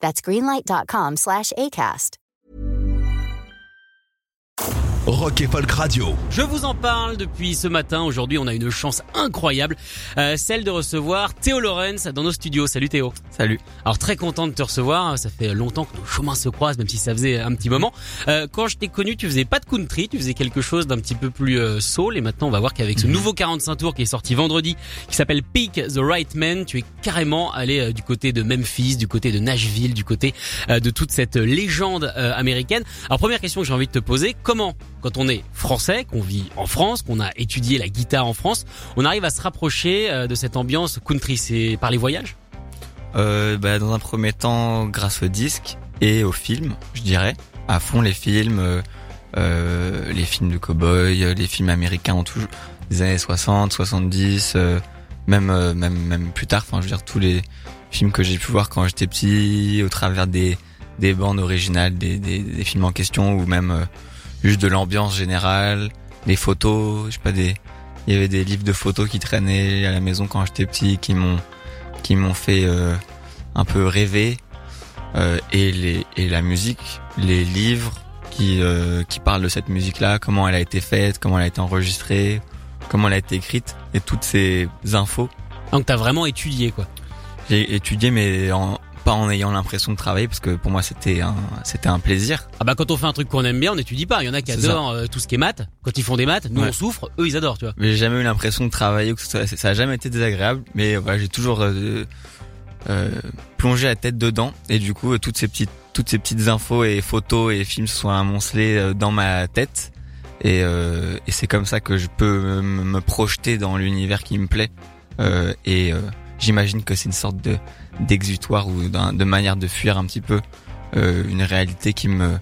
That's greenlight.com slash ACAST. Rock et Folk Radio. Je vous en parle depuis ce matin. Aujourd'hui, on a une chance incroyable, euh, celle de recevoir Théo Lorenz dans nos studios. Salut Théo. Salut. Alors très content de te recevoir. Ça fait longtemps que nos chemins se croisent, même si ça faisait un petit moment. Euh, quand je t'ai connu, tu faisais pas de country, tu faisais quelque chose d'un petit peu plus euh, soul. Et maintenant, on va voir qu'avec ce nouveau 45 tours qui est sorti vendredi, qui s'appelle Pick the Right Man, tu es carrément allé euh, du côté de Memphis, du côté de Nashville, du côté euh, de toute cette légende euh, américaine. Alors première question que j'ai envie de te poser, comment quand on est français, qu'on vit en France, qu'on a étudié la guitare en France, on arrive à se rapprocher euh, de cette ambiance country. C'est par les voyages? Euh, bah, dans un premier temps, grâce au disque et au film, je dirais, à fond les films, euh, les films de cowboy, les films américains toujours des années 60, 70, euh, même même même plus tard. Enfin, je veux dire tous les films que j'ai pu voir quand j'étais petit, au travers des des bandes originales, des films en question ou même juste de l'ambiance générale, des photos, je sais pas des il y avait des livres de photos qui traînaient à la maison quand j'étais petit qui m'ont qui m'ont fait euh, un peu rêver euh, et les et la musique, les livres qui euh, qui parlent de cette musique là, comment elle a été faite, comment elle a été enregistrée, comment elle a été écrite et toutes ces infos. Donc t'as vraiment étudié quoi. J'ai étudié mais en, pas en ayant l'impression de travailler parce que pour moi c'était un c'était un plaisir. Ah bah quand on fait un truc qu'on aime bien, on n'étudie pas. Il y en a qui ça. adorent euh, tout ce qui est maths. Quand ils font des maths, nous Ouais. on souffre, eux ils adorent, tu vois. Mais j'ai jamais eu l'impression de travailler ou que soit- ça a jamais été désagréable mais voilà, j'ai toujours euh, euh, plongé la tête dedans et du coup toutes ces petites toutes ces petites infos et photos et films se sont amoncelés dans ma tête et, euh, et c'est comme ça que je peux me, projeter dans l'univers qui me plaît et j'imagine que c'est une sorte de d'exutoire ou de manière de fuir un petit peu euh, une réalité qui me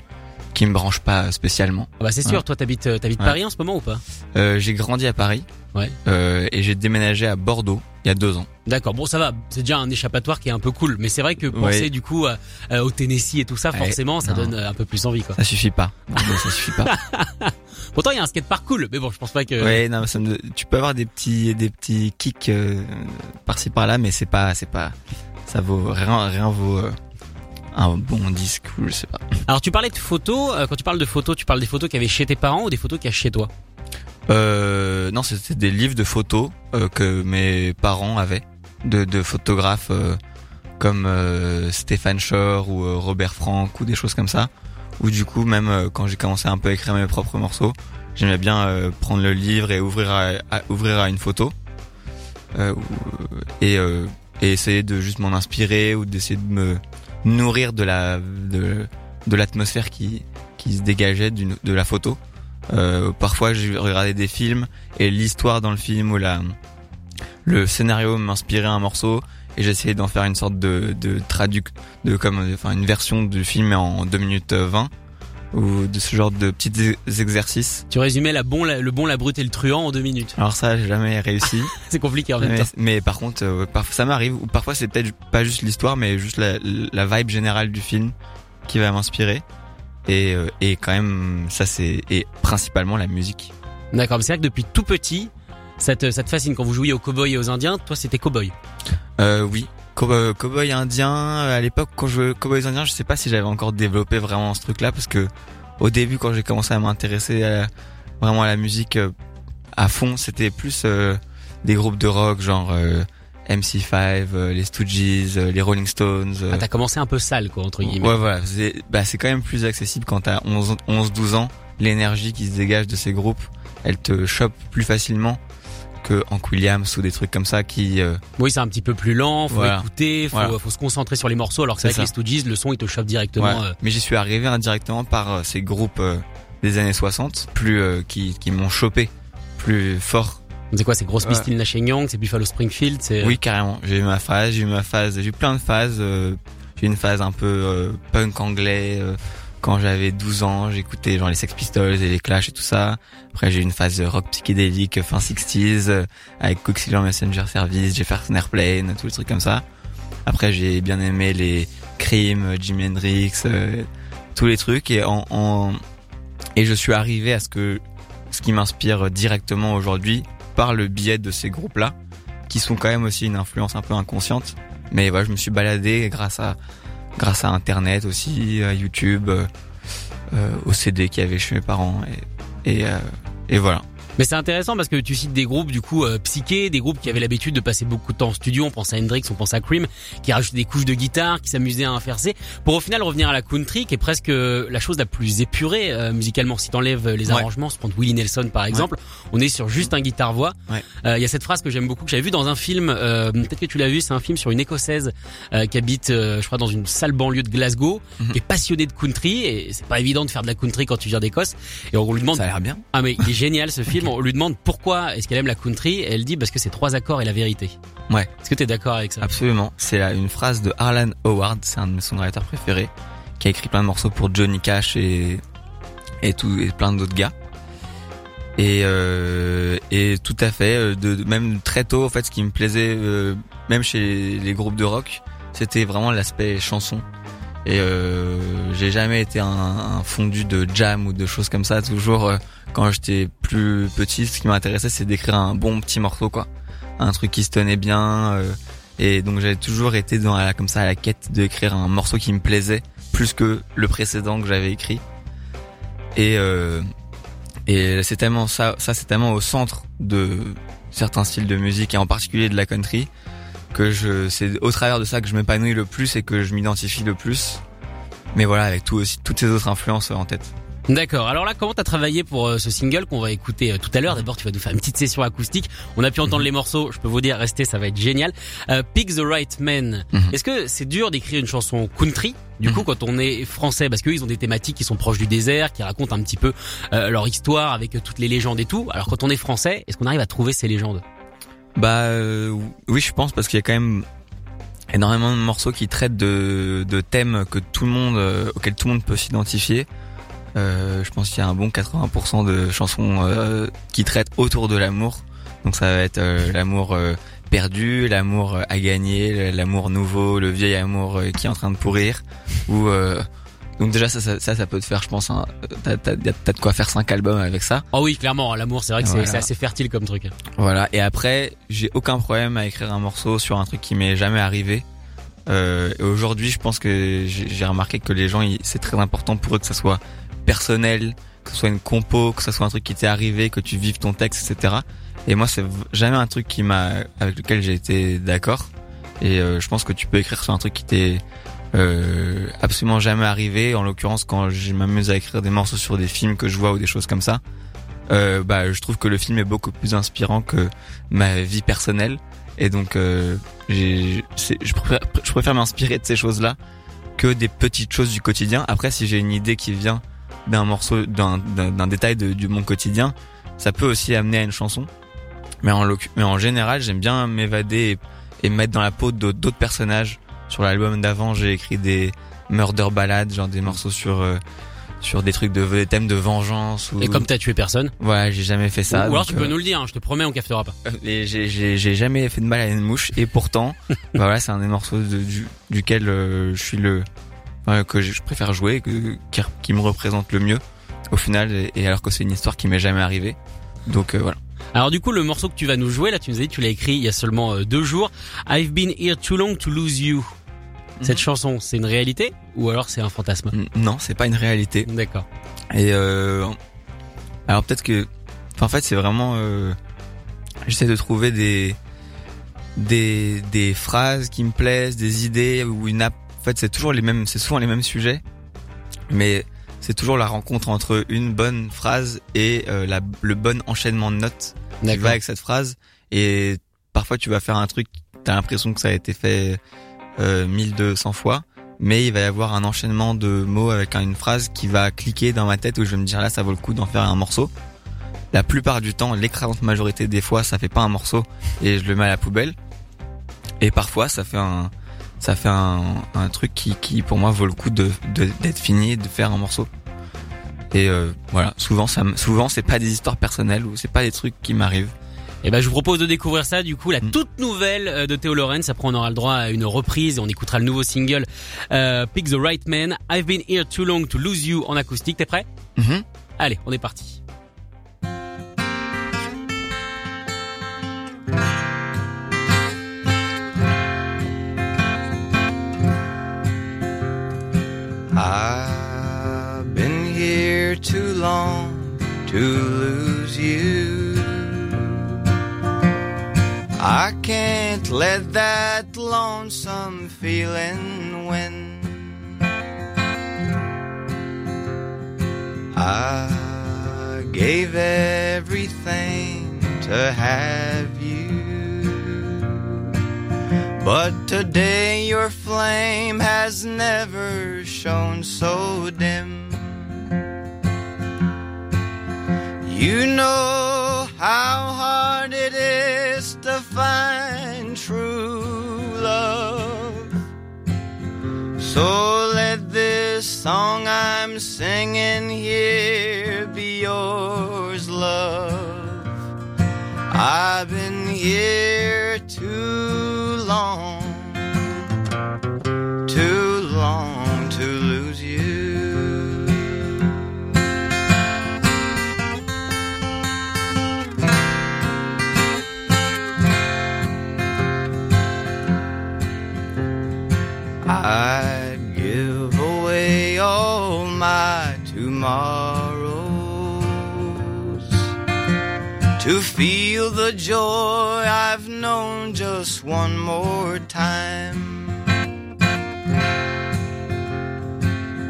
qui me branche pas spécialement. Ah bah c'est sûr, Ouais. toi t'habites euh, t'habites Ouais. Paris en ce moment ou pas? Euh, j'ai grandi à Paris Ouais. euh, et j'ai déménagé à Bordeaux il y a deux ans. D'accord, bon ça va, c'est déjà un échappatoire qui est un peu cool, mais c'est vrai que penser Ouais. du coup à- à- au Tennessee et tout ça, forcément, ça non. donne un peu plus envie quoi. Ça suffit pas. Bordeaux, ça suffit pas. Pourtant il y a un skatepark cool, mais bon je pense pas que. Ouais, non, mais ça me- tu peux avoir des petits, des petits kicks euh, par-ci par-là, mais c'est pas, c'est pas, ça vaut rien, rien vaut un bon disque ou je sais pas. Alors tu parlais de photos, euh, quand tu parles de photos, tu parles des photos qu'il y avait chez tes parents ou des photos qu'il y a chez toi? Euh, non, c'était des livres de photos euh, que mes parents avaient, de, de photographes euh, comme euh, Stéphane Shore ou Robert Frank ou des choses comme ça. Ou du coup, même euh, quand j'ai commencé un peu à écrire mes propres morceaux, j'aimais bien euh, prendre le livre et ouvrir à, à- ouvrir à une photo Euh, et, euh, et essayer de juste m'en inspirer ou d'essayer de me nourrir de la de, de l'atmosphère qui qui se dégageait de la photo. Euh, parfois, j'ai regardé des films et l'histoire dans le film ou la le scénario m'inspirait un morceau et j'essayais d'en faire une sorte de de traduc de comme enfin une version du film en 2 minutes 20 ou de ce genre de petits ex- exercices. Tu résumais la bon, la- le bon, la brute et le truand en deux minutes. Alors ça, j'ai jamais réussi. C'est compliqué en même mais, temps. mais par contre, euh, parfois ça m'arrive ou parfois c'est peut-être pas juste l'histoire mais juste la, la vibe générale du film qui va m'inspirer. Et, euh, et quand même, ça c'est et principalement la musique. D'accord, mais c'est vrai que depuis tout petit, ça te, ça te fascine quand vous jouiez aux cowboys et aux indiens. Toi c'était cowboy. Euh, oui. Cow- euh, Cowboy indien, euh, à l'époque quand je Cowboys indiens, je sais pas si j'avais encore développé vraiment ce truc-là parce que au début quand j'ai commencé à m'intéresser à- vraiment à la musique euh, à fond, c'était plus euh, des groupes de rock genre euh, MC5, euh, les Stooges, euh, les Rolling Stones. Ah, t'as commencé un peu sale quoi entre guillemets. ouais voilà, c'est bah quand même plus accessible quand t'as 11 11 12 ans, l'énergie qui se dégage de ces groupes, elle te chope plus facilement que Hank Williams ou des trucs comme ça qui euh, Oui, c'est un petit peu plus lent, faut Voilà. écouter, faut, Voilà. faut se concentrer sur les morceaux. Alors que C'est avec ça. les Stooges, le son il te chope directement. Ouais. euh, Mais j'y suis arrivé indirectement par euh, ces groupes des années 60, plus qui, qui m'ont chopé, plus fort. C'est quoi, c'est Grosse Ouais. Pistine Nashing Young, c'est Buffalo Springfield, c'est. Oui, carrément. J'ai eu ma phase, j'ai eu ma phase, j'ai eu plein de phases. J'ai eu une phase un peu punk anglais. Quand j'avais 12 ans, j'écoutais genre les Sex Pistols et les Clash et tout ça. Après, j'ai eu une phase rock psychédélique fin 60s euh, avec Coxillian Messenger Service, Jefferson Airplane, tous les trucs comme ça. Après, j'ai bien aimé les Cream, euh, Jimi Hendrix, euh, tous les trucs et et je suis arrivé à ce que ce qui m'inspire directement aujourd'hui par le biais de ces groupes-là qui sont quand même aussi une influence un peu inconsciente. Mais voilà, je me suis baladé grâce à grâce à Internet aussi, à YouTube, euh, euh, au CD qu'il y avait chez mes parents et et, euh, et voilà. Mais c'est intéressant parce que tu cites des groupes du coup euh, psychés, des groupes qui avaient l'habitude de passer beaucoup de temps en studio. On pense à Hendrix, on pense à Cream, qui rajoutaient des couches de guitare, qui s'amusaient à inverser, pour au final revenir à la country, qui est presque euh, la chose la plus épurée euh, musicalement. Si t'enlèves les Ouais. arrangements, se prendre Willie Nelson par exemple, on est sur juste un guitare voix. Ouais. Euh, Il y a cette phrase que j'aime beaucoup que j'avais vu dans un film. euh, Peut-être que tu l'as vu, c'est un film sur une écossaise euh, qui habite, euh, je crois, dans une sale banlieue de Glasgow, Mhm. qui est passionnée de country et c'est pas évident de faire de la country quand tu viens d'Écosse. Et on lui demande Ça a l'air bien. ah mais il est génial ce film. On lui demande pourquoi est-ce qu'elle aime la country et elle dit parce que c'est trois accords et la vérité. Ouais. Est-ce que t'es d'accord avec ça? Absolument. C'est là une phrase de Harlan Howard, c'est un de mes songwriters préférés, qui a écrit plein de morceaux pour Johnny Cash et et tout et plein d'autres gars. Et euh, et tout à fait. euh, De, de- même très tôt, en fait, ce qui me plaisait, euh, même chez les groupes de rock, c'était vraiment l'aspect chanson. Et euh, j'ai jamais été un, fondu de jam ou de choses comme ça. Toujours, euh, quand j'étais plus petit, ce qui m'intéressait, c'est d'écrire un bon petit morceau, quoi, un truc qui se tenait bien. euh, et donc j'avais toujours été dans la, comme ça à la quête d'écrire un morceau qui me plaisait plus que le précédent que j'avais écrit. Et euh, et c'est tellement ça, ça c'est tellement au centre de certains styles de musique et en particulier de la country que je c'est au travers de ça que je m'épanouis le plus et que je m'identifie le plus. Mais voilà, avec tout aussi toutes ces autres influences en tête. D'accord. Alors là, comment t'as travaillé pour euh, ce single qu'on va écouter euh, tout à l'heure? D'abord, tu vas nous faire une petite session acoustique. On a pu entendre les morceaux. Je peux vous dire, restez, ça va être génial. Euh, Pick the Right Man. Mhm. Est-ce que c'est dur d'écrire une chanson country du coup Mhm. quand on est français? Parce qu'eux ils ont des thématiques qui sont proches du désert, qui racontent un petit peu euh, leur histoire avec euh, toutes les légendes et tout. Alors quand on est français, est-ce qu'on arrive à trouver ces légendes? Bah euh, oui, je pense parce qu'il y a quand même énormément de morceaux qui traitent de, de thèmes que tout le monde euh, auxquels tout le monde peut s'identifier. Euh, je pense qu'il y a un bon 80% de chansons euh, qui traitent autour de l'amour. Donc ça va être euh, l'amour perdu, l'amour à gagner, l'amour nouveau, le vieil amour qui est en train de pourrir. Ou donc déjà ça, ça, ça, ça peut te faire, je pense, un- t'as, t'as, t'as de quoi faire cinq albums avec ça. Oh oui, clairement, l'amour, c'est vrai que c'est- Voilà. c'est assez fertile comme truc. Voilà. Et après, j'ai aucun problème à écrire un morceau sur un truc qui m'est jamais arrivé. Euh, et aujourd'hui, je pense que j'ai j'ai remarqué que les gens, ils- c'est très important pour eux que ça soit personnel, que ce soit une compo, que ça soit un truc qui t'est arrivé, que tu vives ton texte, etc. Et moi, c'est jamais un truc qui m'a, avec lequel j'ai été d'accord. Et euh, je pense que tu peux écrire sur un truc qui t'est euh, absolument jamais arrivé. En l'occurrence, quand je m'amuse à écrire des morceaux sur des films que je vois ou des choses comme ça, euh, bah, je trouve que le film est beaucoup plus inspirant que ma vie personnelle. Et donc, euh, je préfère, m'inspirer de ces choses-là que des petites choses du quotidien. Après, si j'ai une idée qui vient d'un morceau, d'un, détail de, mon quotidien, ça peut aussi amener à une chanson. Mais en, général, j'aime bien m'évader et, et me mettre dans la peau d'autres personnages. Sur l'album d'avant, j'ai écrit des murder ballades, genre des morceaux sur euh, sur des trucs de des thèmes de vengeance. Ou... Et comme t'as tué personne. Ouais, j'ai jamais fait ça. Ou alors tu peux euh, nous le dire, hein, je te promets, on captera pas. et j'ai- j'ai j'ai jamais fait de mal à une mouche et pourtant bah voilà c'est un des morceaux de- du, duquel euh, je suis le enfin, que je préfère jouer que, qui, qui me représente le mieux au final et, et alors que c'est une histoire qui m'est jamais arrivée donc euh, voilà Alors du coup, le morceau que tu vas nous jouer, là, tu nous as dit, que tu l'as écrit il y a seulement euh, deux jours. I've been here too long to lose you. Cette Mhm. chanson, c'est une réalité ou alors c'est un fantasme? Non c'est pas une réalité D'accord. et euh, alors peut-être que enfin, en fait c'est vraiment euh, j'essaie de trouver des des des phrases qui me plaisent des idées ou une app en fait c'est toujours les mêmes c'est souvent les mêmes sujets mais c'est toujours la rencontre entre une bonne phrase et euh, la, le bon enchaînement de notes qui va avec cette phrase et parfois tu vas faire un truc t'as l'impression que ça a été fait euh, 1200 fois mais il va y avoir un enchaînement de mots avec une phrase qui va cliquer dans ma tête où je vais me dire là ça vaut le coup d'en faire un morceau. La plupart du temps l'écrasante majorité des fois ça fait pas un morceau et je le mets à la poubelle. Et parfois ça fait un ça fait un, un truc qui, qui pour moi vaut le coup de de- d'être fini et de faire un morceau. Et euh, voilà, souvent ça, souvent c'est pas des histoires personnelles ou c'est pas des trucs qui m'arrivent. Et ben je vous propose de découvrir ça du coup la Mm. toute nouvelle euh, de Théo Lorenz. Après on aura le droit à une reprise et on écoutera le nouveau single euh, Pick the Right Man. I've been here too long to lose you en acoustique. T'es prêt? Mhm. Allez, on est parti. Been too long to lose you. I can't let that lonesome feeling win. I gave everything to have you. But today your flame has never shone so dim. You know how hard it is to find true love. So let this song I'm singing here be yours, love. I've been here too long, to feel the joy I've known just one more time.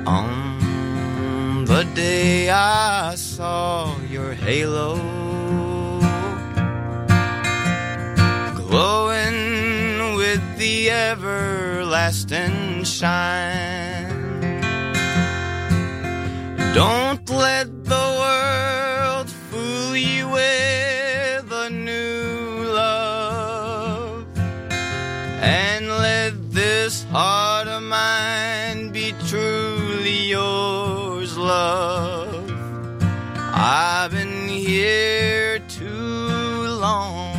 On the day I saw your halo glowing with the everlasting shine. Don't let love. I've been here too long,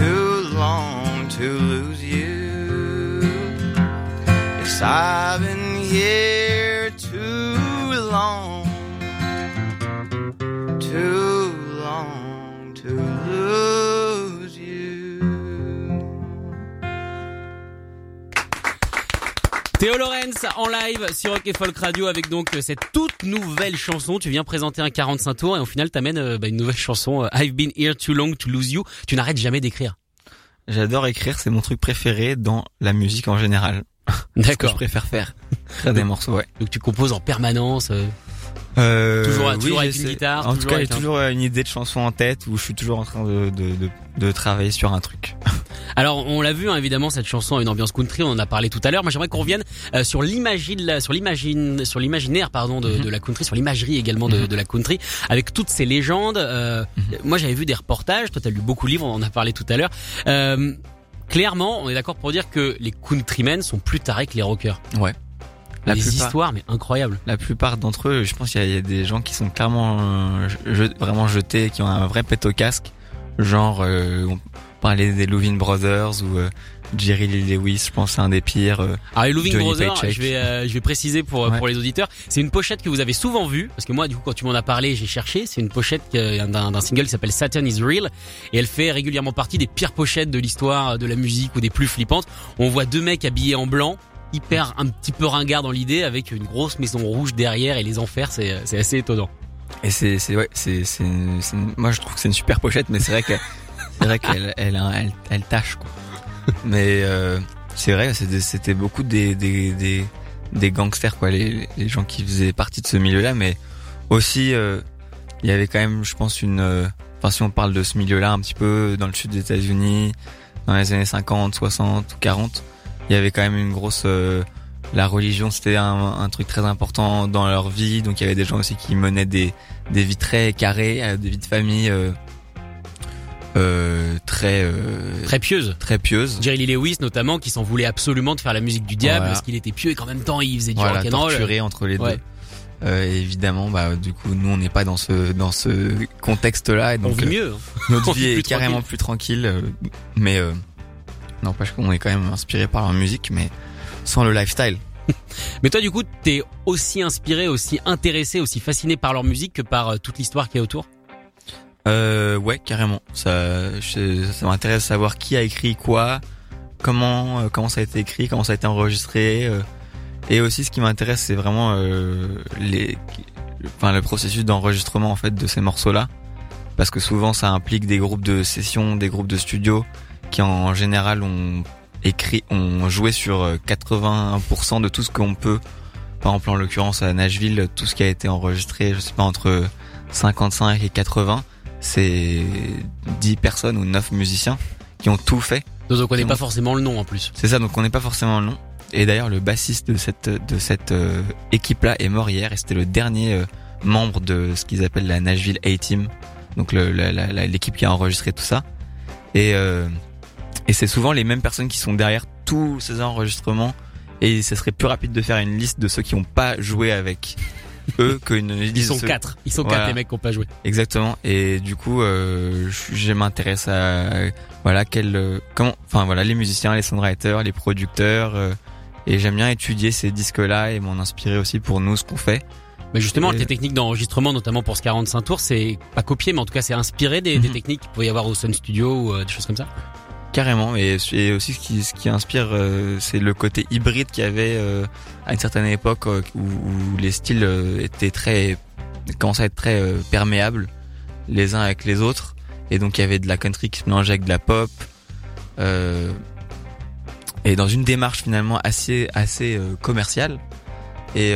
too long to lose you. Yes, I've Lorenz en live sur Rock et Folk Radio avec donc euh, cette toute nouvelle chanson. Tu viens présenter un 45 tours et au final t'amènes euh, bah, une nouvelle chanson euh, I've been here too long to lose you. Tu n'arrêtes jamais d'écrire. J'adore écrire, c'est mon truc préféré dans la musique en général. Ce que je D'accord. préfère faire. Des morceaux, ouais. Donc tu composes en permanence. euh, Euh, Toujours- oui, toujours avec une guitare, En tout cas, j'ai un- toujours une idée de chanson en tête où je suis toujours en train de, de, de, de travailler sur un truc. Alors on l'a vu hein, évidemment cette chanson a une ambiance country, on en a parlé tout à l'heure. Moi j'aimerais qu'on revienne euh, sur l'imagine, sur l'imagine, sur l'imaginaire pardon de, Mhm. de la country, sur l'imagerie également de, Mhm. de la country, avec toutes ces légendes. euh, Moi j'avais vu des reportages, toi t'as lu beaucoup de livres, on en a parlé tout à l'heure. Euh, clairement, on est d'accord pour dire que les countrymen sont plus tarés que les rockers. Ouais. La des plupart, histoires mais incroyables. la plupart d'entre eux, je pense qu'il y, y a des gens qui sont clairement euh, je- vraiment jetés, qui ont un vrai pet au casque. Genre, euh, on parlait des Louvin Brothers ou euh, Jerry Lee Lewis, je pense c'est un des pires. euh, Alors les Loving Johnny Brothers, Paycheck. je vais euh, je vais préciser pour euh, Ouais. pour les auditeurs, c'est une pochette que vous avez souvent vue parce que moi du coup quand tu m'en as parlé, j'ai cherché, c'est une pochette d'un single qui s'appelle Saturn is Real et elle fait régulièrement partie des pires pochettes de l'histoire de la musique ou des plus flippantes. On voit deux mecs habillés en blanc hyper un petit peu ringard dans l'idée avec une grosse maison rouge derrière et les enfers c'est assez étonnant. Et c'est c'est ouais, c'est moi je trouve que c'est une super pochette, mais c'est vrai que c'est vrai qu'elle elle, elle elle tâche quoi. Mais euh, c'est vrai, c'était beaucoup des des des des gangsters quoi, les les gens qui faisaient partie de ce milieu-là, mais aussi euh, il y avait quand même, je pense une euh, enfin si on parle de ce milieu-là un petit peu dans le sud des États-Unis dans les années 50, 60 ou 40, il y avait quand même une grosse euh, la religion c'était un, un truc très important dans leur vie donc il y avait des gens aussi qui menaient des des vies très carrées euh, des vies de famille euh, euh, très euh, Très pieuse. très pieuse. Jerry Lee Lewis notamment qui s'en voulait absolument de faire la musique du diable Voilà. parce qu'il était pieux et qu'en même temps il faisait du Voilà, rock'n'roll. torturé entre les Ouais. deux. Euh, évidemment, bah du coup, nous on n'est pas dans ce dans ce contexte-là et On donc vit euh, mieux. hein. notre on vie vit est plus carrément plus tranquille. euh, mais euh, n'empêche qu'on est quand même inspiré par leur musique, mais sans le lifestyle. Mais toi du coup t'es aussi inspiré, aussi intéressé, aussi fasciné par leur musique que par toute l'histoire qui est autour? Euh, ouais, carrément. Ça, je- ça m'intéresse de savoir qui a écrit quoi, comment, euh, comment ça a été écrit, comment ça a été enregistré. euh, et aussi, ce qui m'intéresse, c'est vraiment euh, les, enfin, le processus d'enregistrement en fait de ces morceaux-là, parce que souvent, ça implique des groupes de sessions, des groupes de studio qui, en général, ont écrit, ont joué sur euh, 81% de tout ce qu'on peut. Par exemple, en l'occurrence à Nashville, tout ce qui a été enregistré, je sais pas entre 55 et 80 c'est 10 personnes ou 9 musiciens qui ont tout fait. Donc on connaît pas ont- forcément le nom en plus. C'est ça, donc on n'est pas forcément le nom. Et d'ailleurs, le bassiste de cette de cette euh, équipe-là est mort hier et c'était le dernier euh, membre de ce qu'ils appellent la Nashville A-Team, donc l'équipe qui a enregistré tout ça. Et euh, et c'est souvent les mêmes personnes qui sont derrière tous ces enregistrements. Et ce serait plus rapide de faire une liste de ceux qui n'ont pas joué avec eux qu'une liste Ils sont quatre. Ils sont Voilà. quatre les mecs qui ont pas joué. Exactement. Et du coup, euh, je, m'intéresse à voilà quel euh, comment enfin voilà les musiciens, les songwriters, les producteurs euh, et j'aime bien étudier ces disques-là et m'en inspirer aussi pour nous ce qu'on fait. Mais justement, Et- tes techniques d'enregistrement, notamment pour ce 45 tours, c'est pas copié, mais en tout cas, c'est inspiré des, des Mhm. techniques qu'il pouvait y avoir au Sun Studio ou euh, des choses comme ça. Carrément. Et, et aussi ce qui inspire, euh, c'est le côté hybride qu'il y avait euh, à une certaine époque euh, où, les styles étaient très commençaient à être très perméables les uns avec les autres. Et donc il y avait de la country qui se mélangeait avec de la pop. Et dans une démarche finalement assez assez commerciale. Et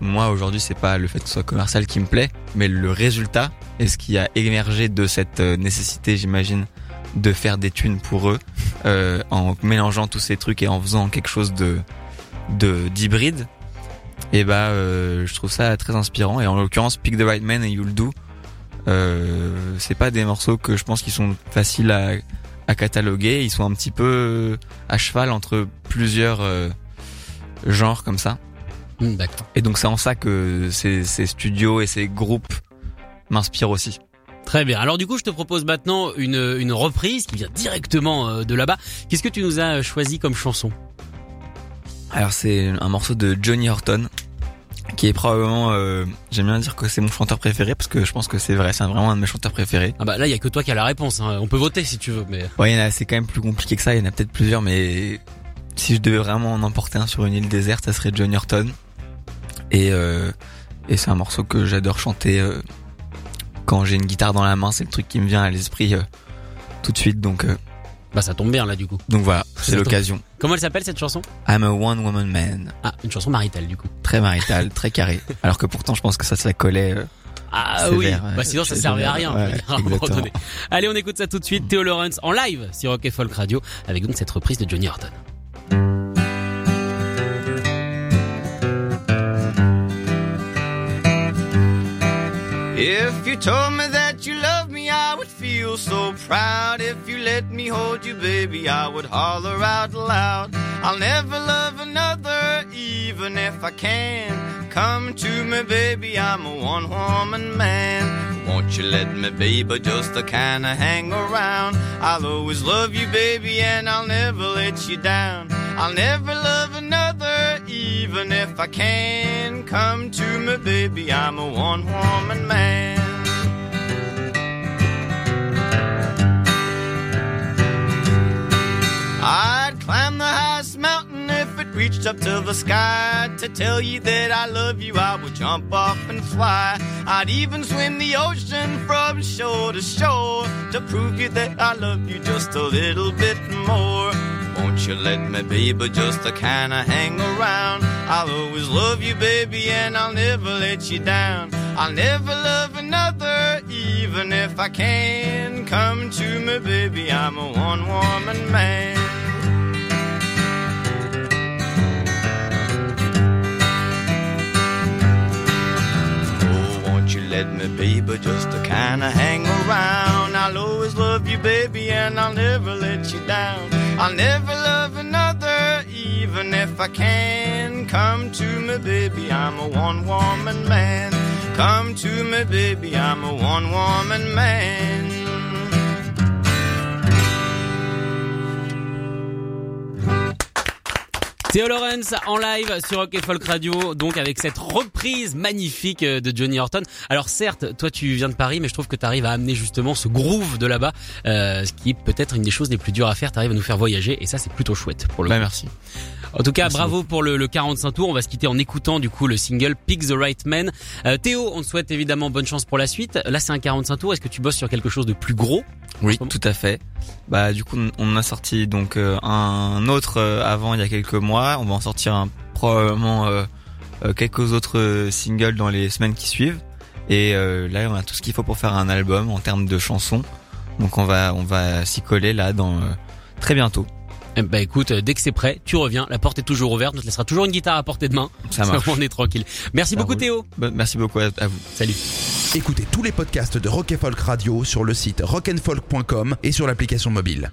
moi aujourd'hui c'est pas le fait que ce soit commercial qui me plaît, mais le résultat et ce qui a émergé de cette nécessité j'imagine de faire des thunes pour eux euh, en mélangeant tous ces trucs et en faisant quelque chose de de d'hybride. Et bah euh, je trouve ça très inspirant et en l'occurrence Pick the Right Man et You'll Do euh, c'est pas des morceaux que je pense qui sont faciles à, à cataloguer. Ils sont un petit peu à cheval entre plusieurs euh, genres comme ça. D'accord. Et donc c'est en ça que ces, ces studios et ces groupes m'inspirent aussi. Très bien. Alors du coup, je te propose maintenant une, une reprise qui vient directement euh, de là-bas. Qu'est-ce que tu nous as choisi comme chanson? Alors c'est un morceau de Johnny Horton qui est probablement, euh, j'aime bien dire que c'est mon chanteur préféré parce que je pense que c'est vrai, c'est vraiment un de mes chanteurs préférés. Ah bah là, il y a que toi qui as la réponse. hein. On peut voter si tu veux, mais Ouais, c'est quand même plus compliqué que ça. Il y en a peut-être plusieurs, mais si je devais vraiment en emporter un sur une île déserte, ça serait Johnny Horton. Et euh, et c'est un morceau que j'adore chanter euh, quand j'ai une guitare dans la main. C'est le truc qui me vient à l'esprit euh, tout de suite. Donc euh, bah ça tombe bien là du coup. donc voilà, Ça c'est l'occasion. Comment elle s'appelle cette chanson? I'm a one woman man, Ah, une chanson maritale du coup. très marital, très carré. Alors que pourtant, je pense que ça se la collait. euh, Ah oui. Bah sinon ça servait à rien. ouais, à. Allez, on écoute ça tout de suite. Théo Lawrence en live sur Rock et Folk Radio avec donc cette reprise de Johnny Horton. If you told me that you love me, I would feel so proud. If you let me hold you, baby, I would holler out loud. I'll never love another, even if I can. Come to me, baby, I'm a one woman man. Won't you let me, baby, just a kinda hang around? I'll always love you, baby, and I'll never let you down. I'll never love another, even if I can. Come to me, baby, I'm a one woman man. I'd climb the highest mountain if it reached up to the sky. To tell you that I love you, I would jump off and fly. I'd even swim the ocean from shore to shore to prove you that I love you just a little bit more. Won't you let me, be, but just a kinda hang around? I'll always love you, baby, and I'll never let you down. I'll never love another, even if I can. Come to me, baby, I'm a one woman man. Oh, won't you let me, baby, just to kinda hang around? I'll always love you, baby. and I'll never let you down. I'll never love another, even if I can. Come to me, baby, I'm a one woman man. Come to me, baby, I'm a one woman man. Théo Lawrence en live sur Rock Folk Radio, donc avec cette reprise magnifique euh, de Johnny Horton. Alors certes, toi tu viens de Paris, mais je trouve que tu arrives à amener justement ce groove de là-bas, euh, ce qui est peut-être une des choses les plus dures à faire. Tu arrives à nous faire voyager et ça c'est plutôt chouette pour le Bah coup. merci. En tout cas, bravo pour le, le 45 tours. On va se quitter en écoutant du coup le single Pick the Right Man. Euh, Théo, on te souhaite évidemment bonne chance pour la suite. Là c'est un 45 tours. Est-ce que tu bosses sur quelque chose de plus gros Oui, tout à fait. Bah du coup on a sorti donc euh, un autre avant il y a quelques mois. On va en sortir un, probablement euh, euh, quelques autres euh, singles dans les semaines qui suivent. Et euh, là on a tout ce qu'il faut pour faire un album en termes de chansons. Donc on va on va s'y coller là dans euh, très bientôt. Bah écoute, dès que c'est prêt, tu reviens. La porte est toujours ouverte. On te laissera toujours une guitare à portée de main. Ça marche. On est tranquille. Merci Ça beaucoup roule. Théo. Bah, merci beaucoup à, à vous. Salut. Écoutez tous les podcasts de Rock and Folk Radio sur le site rockandfolk.com et sur l'application mobile.